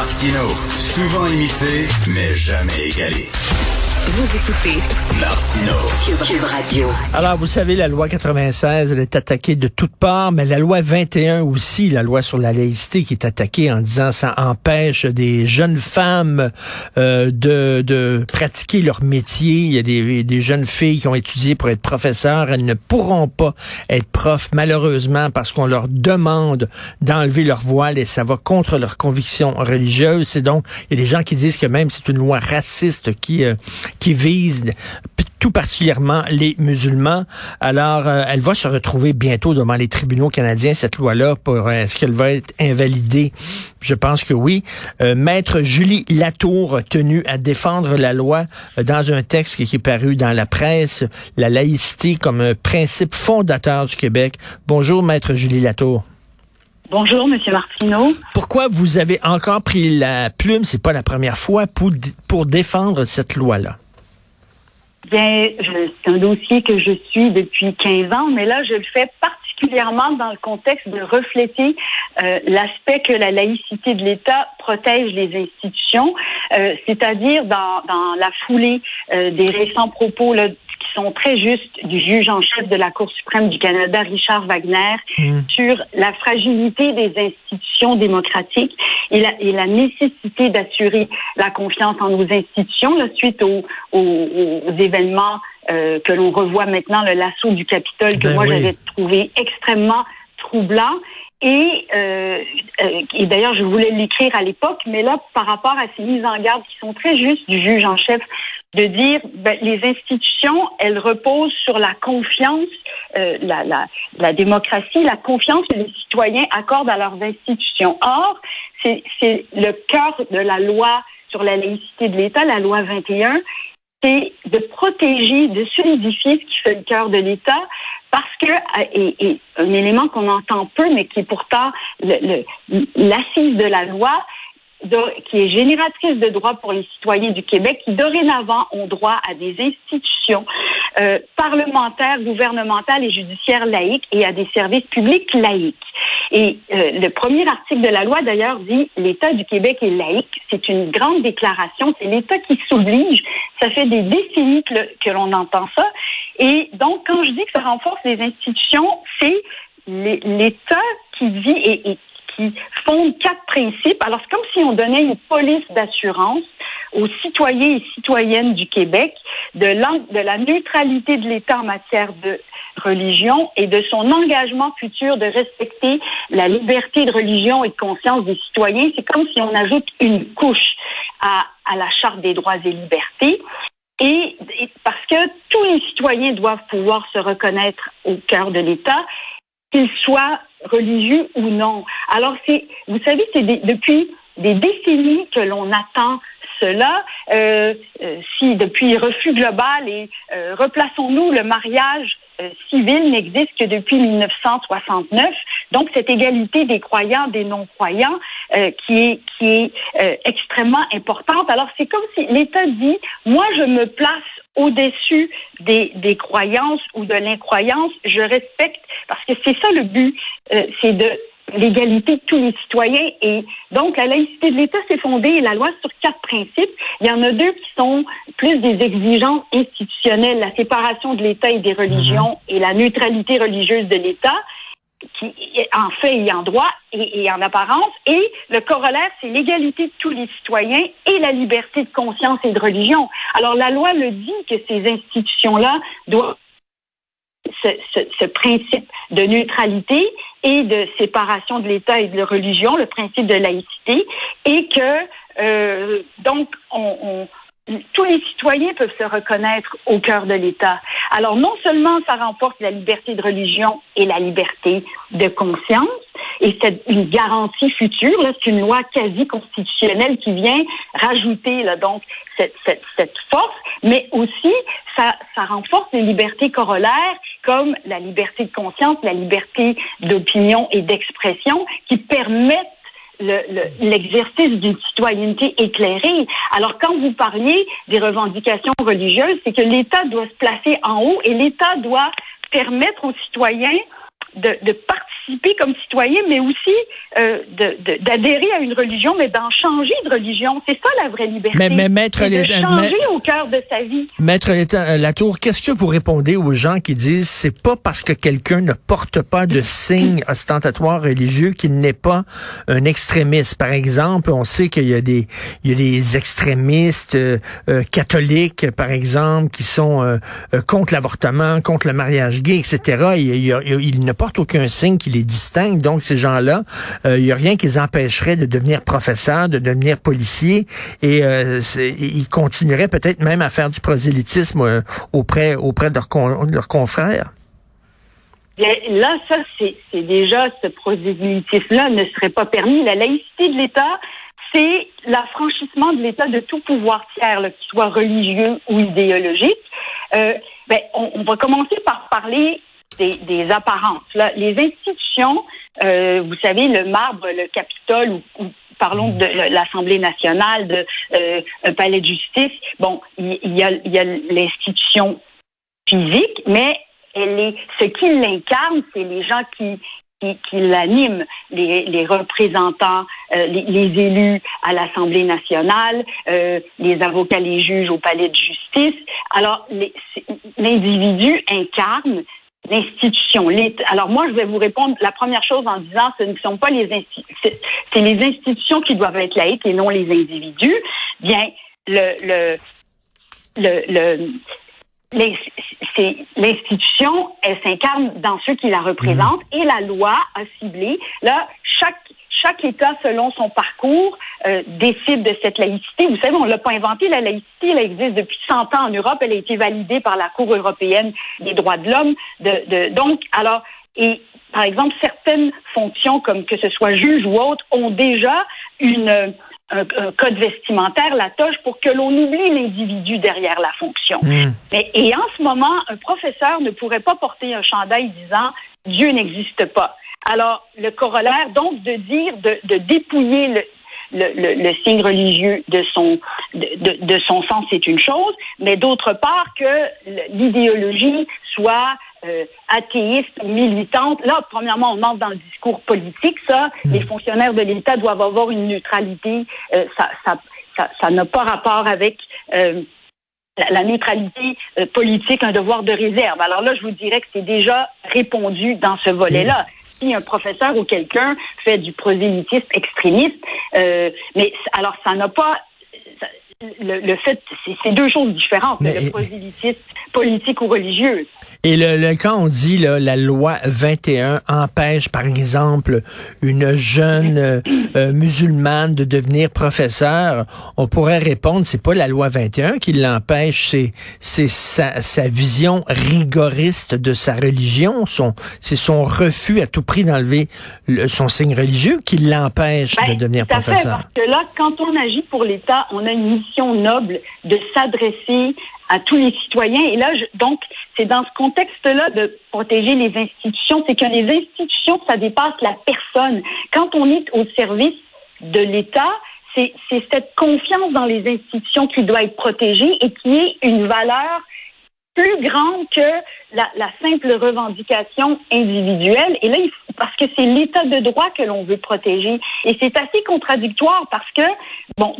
Martino, souvent imité, mais jamais égalé. Vous écoutez Martino. Cube Radio. Alors, vous savez, la loi 96, elle est attaquée de toutes parts, mais la loi 21 aussi, la loi sur la laïcité, qui est attaquée en disant ça empêche des jeunes femmes euh, de, de pratiquer leur métier. Il y a des, des jeunes filles qui ont étudié pour être professeurs. Elles ne pourront pas être profs, malheureusement, parce qu'on leur demande d'enlever leur voile et ça va contre leurs convictions religieuses. C'est donc, il y a des gens qui disent que même c'est une loi raciste qui, euh, qui vise tout particulièrement les musulmans. Alors, euh, elle va se retrouver bientôt devant les tribunaux canadiens, cette loi-là, pour euh, est-ce qu'elle va être invalidée? Je pense que oui. Euh, Maître Julie Latour, tenue à défendre la loi dans un texte qui est paru dans la presse, la laïcité comme un principe fondateur du Québec. Bonjour, Maître Julie Latour. Bonjour, Monsieur Martineau. Pourquoi vous avez encore pris la plume, c'est pas la première fois, pour, pour défendre cette loi-là? Bien, c'est un dossier que je suis depuis 15 ans, mais là, je le fais particulièrement dans le contexte de refléter euh, l'aspect que la laïcité de l'État protège les institutions, euh, c'est-à-dire dans, dans la foulée euh, des récents propos là, sont très justes du juge en chef de la Cour suprême du Canada, Richard Wagner, mmh. sur la fragilité des institutions démocratiques et la, et la nécessité d'assurer la confiance en nos institutions là, suite aux, aux, aux événements euh, que l'on revoit maintenant, le l'assaut du Capitole, que Ben moi oui. j'avais trouvé extrêmement troublant. Et, euh, euh, et d'ailleurs, je voulais l'écrire à l'époque, mais là, par rapport à ces mises en garde qui sont très justes du juge en chef, de dire ben, les institutions, elles reposent sur la confiance, euh, la, la, la démocratie, la confiance que les citoyens accordent à leurs institutions. Or, c'est le cœur de la loi sur la laïcité de l'État, la loi 21, c'est de protéger, de solidifier ce qui fait le cœur de l'État, parce que, euh, et, et un élément qu'on entend peu, mais qui est pourtant le- le- l'assise de la loi, qui est génératrice de droits pour les citoyens du Québec, qui dorénavant ont droit à des institutions euh, parlementaires, gouvernementales et judiciaires laïques et à des services publics laïques. Et euh, le premier article de la loi, d'ailleurs, dit l'État du Québec est laïque. C'est une grande déclaration. C'est l'État qui s'oblige. Ça fait des décennies que, l'on entend ça. Et donc, quand je dis que ça renforce les institutions, c'est l'É- l'État qui dit et qui fonde quatre principes. Alors, c'est comme si on donnait une police d'assurance aux citoyens et citoyennes du Québec de, la neutralité de l'État en matière de religion et de son engagement futur de respecter la liberté de religion et de conscience des citoyens. C'est comme si on ajoute une couche à, la Charte des droits et libertés. Et, parce que tous les citoyens doivent pouvoir se reconnaître au cœur de l'État, qu'ils soient religieux ou non. Alors, c'est, vous savez, c'est depuis des décennies que l'on attend cela. Euh, euh, si depuis refus global et euh, replaçons-nous, le mariage euh, civil n'existe que depuis 1969. Donc, cette égalité des croyants, des non-croyants, euh, qui est qui est euh, extrêmement importante. Alors, c'est comme si l'État dit, moi, je me place au-dessus des, des croyances ou de l'incroyance, je respecte, parce que c'est ça le but, euh, c'est de l'égalité de tous les citoyens. Et donc, la laïcité de l'État s'est fondée, la loi, sur quatre principes. Il y en a deux qui sont plus des exigences institutionnelles, la séparation de l'État et des religions et la neutralité religieuse de l'État qui en fait et en droit et, et en apparence. Et le corollaire, c'est l'égalité de tous les citoyens et la liberté de conscience et de religion. Alors la loi le dit que ces institutions-là doivent ce, ce, ce principe de neutralité et de séparation de l'État et de la religion, le principe de laïcité, et que euh, donc on, on tous les citoyens peuvent se reconnaître au cœur de l'État. Alors non seulement ça remporte la liberté de religion et la liberté de conscience, et c'est une garantie future, c'est une loi quasi constitutionnelle qui vient rajouter là, donc cette, cette, cette force, mais aussi ça, ça renforce les libertés corollaires comme la liberté de conscience, la liberté d'opinion et d'expression qui permettent l'exercice le, d'une citoyenneté éclairée. Alors, quand vous parliez des revendications religieuses, c'est que l'État doit se placer en haut et l'État doit permettre aux citoyens de, participer comme citoyen, mais aussi euh, d'adhérer à une religion, mais d'en changer de religion. C'est ça la vraie liberté. Mais, mais maître de changer au cœur de sa vie. Maître euh, Latour, qu'est-ce que vous répondez aux gens qui disent c'est pas parce que quelqu'un ne porte pas de signe ostentatoire religieux qu'il n'est pas un extrémiste? Par exemple, on sait qu'il y a des il y a des extrémistes euh, euh, catholiques, par exemple, qui sont contre l'avortement, contre le mariage gay, etc. Ils, ne portent aucun signe qui distingue. Donc ces gens-là, il y a rien qui les empêcherait de devenir professeurs, de devenir policiers, et ils continueraient peut-être même à faire du prosélytisme auprès auprès de leurs confrères là, ça, c'est déjà ce prosélytisme-là ne serait pas permis. La laïcité de l'État, c'est l'affranchissement de l'État de tout pouvoir tiers, qu'il soit religieux ou idéologique. Euh, ben, on, va commencer par parler des, apparences. les institutions, euh, vous savez, le marbre, le Capitole, ou, parlons de l'Assemblée nationale, de euh, un palais de justice. Bon, il y, a, y a l'institution physique, mais elle est, ce qui l'incarne, c'est les gens qui, qui, qui l'animent, les, les, représentants, euh, les, les, élus à l'Assemblée nationale, euh, les avocats, les juges au palais de justice. Alors, l'individu incarne l'institution. Alors moi, je vais vous répondre la première chose en disant ce ne sont pas les institutions, c'est les institutions qui doivent être laïques et non les individus. Bien, le, le, le, l'institution, elle s'incarne dans ceux qui la représentent mmh. et la loi a ciblé. Là, chaque chaque État, selon son parcours, euh, décide de cette laïcité. Vous savez, on l'a pas inventé, la laïcité, elle existe depuis 100 ans en Europe, elle a été validée par la Cour européenne des droits de l'homme. De, de, donc, alors, et par exemple, certaines fonctions, comme que ce soit juge ou autre, ont déjà une un, code vestimentaire, la toge, pour que l'on oublie l'individu derrière la fonction. Hmm. Mais, et en ce moment, un professeur ne pourrait pas porter un chandail disant Dieu n'existe pas. Alors, le corollaire, donc, de dire, de, de dépouiller le, le, le, signe religieux de son de, de, son sens, c'est une chose, mais d'autre part que l'idéologie soit euh, athéiste ou militante. Là, premièrement, on entre dans le discours politique. Ça, hmm. les fonctionnaires de l'État doivent avoir une neutralité. Euh, ça, ça, ça, n'a pas rapport avec euh, la, neutralité politique, un devoir de réserve. Alors là, je vous dirais que c'est déjà répondu dans ce volet-là. Si un professeur ou quelqu'un fait du prosélytisme extrémiste, mais alors ça n'a pas le, le, fait, c'est deux choses différentes, mais, le prosélytisme politique ou religieux. Et le, quand on dit là, la loi 21 empêche, par exemple, une jeune euh, euh, musulmane de devenir professeur, on pourrait répondre, c'est pas la loi 21 qui l'empêche, c'est sa, sa vision rigoriste de sa religion, son c'est son refus à tout prix d'enlever son signe religieux qui l'empêche de ben, devenir professeur. Fait, parce que là, quand on agit pour l'État, on a une noble de s'adresser à tous les citoyens. Et là, donc, c'est dans ce contexte-là de protéger les institutions, c'est que les institutions, ça dépasse la personne. Quand on est au service de l'État, c'est cette confiance dans les institutions qui doit être protégée et qui est une valeur plus grande que la, la simple revendication individuelle. Et là, il parce que c'est l'état de droit que l'on veut protéger. Et c'est assez contradictoire parce que, bon,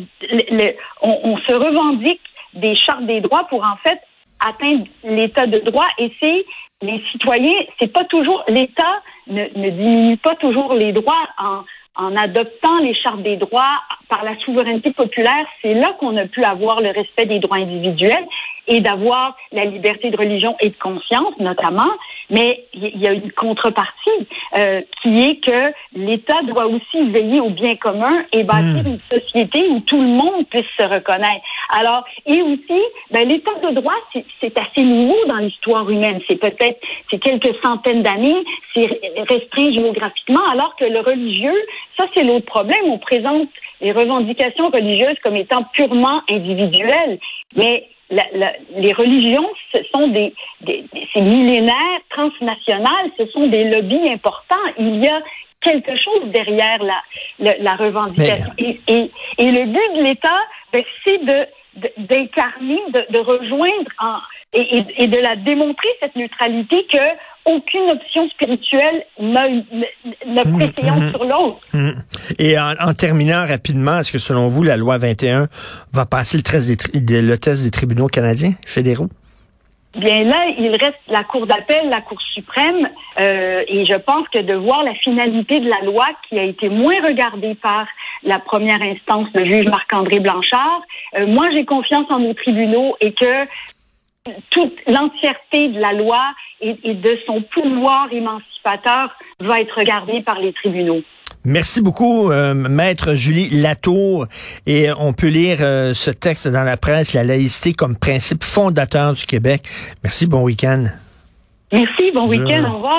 on, se revendique des chartes des droits pour en fait atteindre l'état de droit. Et c'est les citoyens, c'est pas toujours l'État ne, diminue pas toujours les droits en adoptant les chartes des droits par la souveraineté populaire, c'est là qu'on a pu avoir le respect des droits individuels et d'avoir la liberté de religion et de conscience, notamment. Mais il y a une contrepartie euh, qui est que l'État doit aussi veiller au bien commun et bâtir hmm. une société où tout le monde puisse se reconnaître. Alors, et aussi, ben, l'État de droit, c'est assez nouveau dans l'histoire humaine. C'est peut-être, c'est quelques centaines d'années, c'est restreint géographiquement, alors que le religieux, ça c'est l'autre problème. On présente les revendications religieuses comme étant purement individuelles, mais les religions, ce sont des, des, c'est millénaires, transnationales, ce sont des lobbies importants. Il y a quelque chose derrière la, la, revendication. Et, et, et, le but de l'État, ben, c'est de d'incarner, de, de, rejoindre en, et, et, de la démontrer cette neutralité que aucune option spirituelle n'a Mmh, préséance mmh. sur l'autre. Hum. Et en, en terminant rapidement, est-ce que selon vous, la loi 21 va passer le, test des tri- de- le test des tribunaux canadiens fédéraux? Bien là, il reste la Cour d'appel, la Cour suprême, euh, et je pense que de voir la finalité de la loi qui a été moins regardée par la première instance, le juge Marc-André Blanchard, euh, moi j'ai confiance en nos tribunaux et que toute l'entièreté de la loi et, et de son pouvoir émancipateur va être regardée par les tribunaux. Merci beaucoup, euh, maître Julie Latour. Et on peut lire euh, ce texte dans la presse, la laïcité comme principe fondateur du Québec. Merci, bon week-end. Merci, bon week-end, au revoir.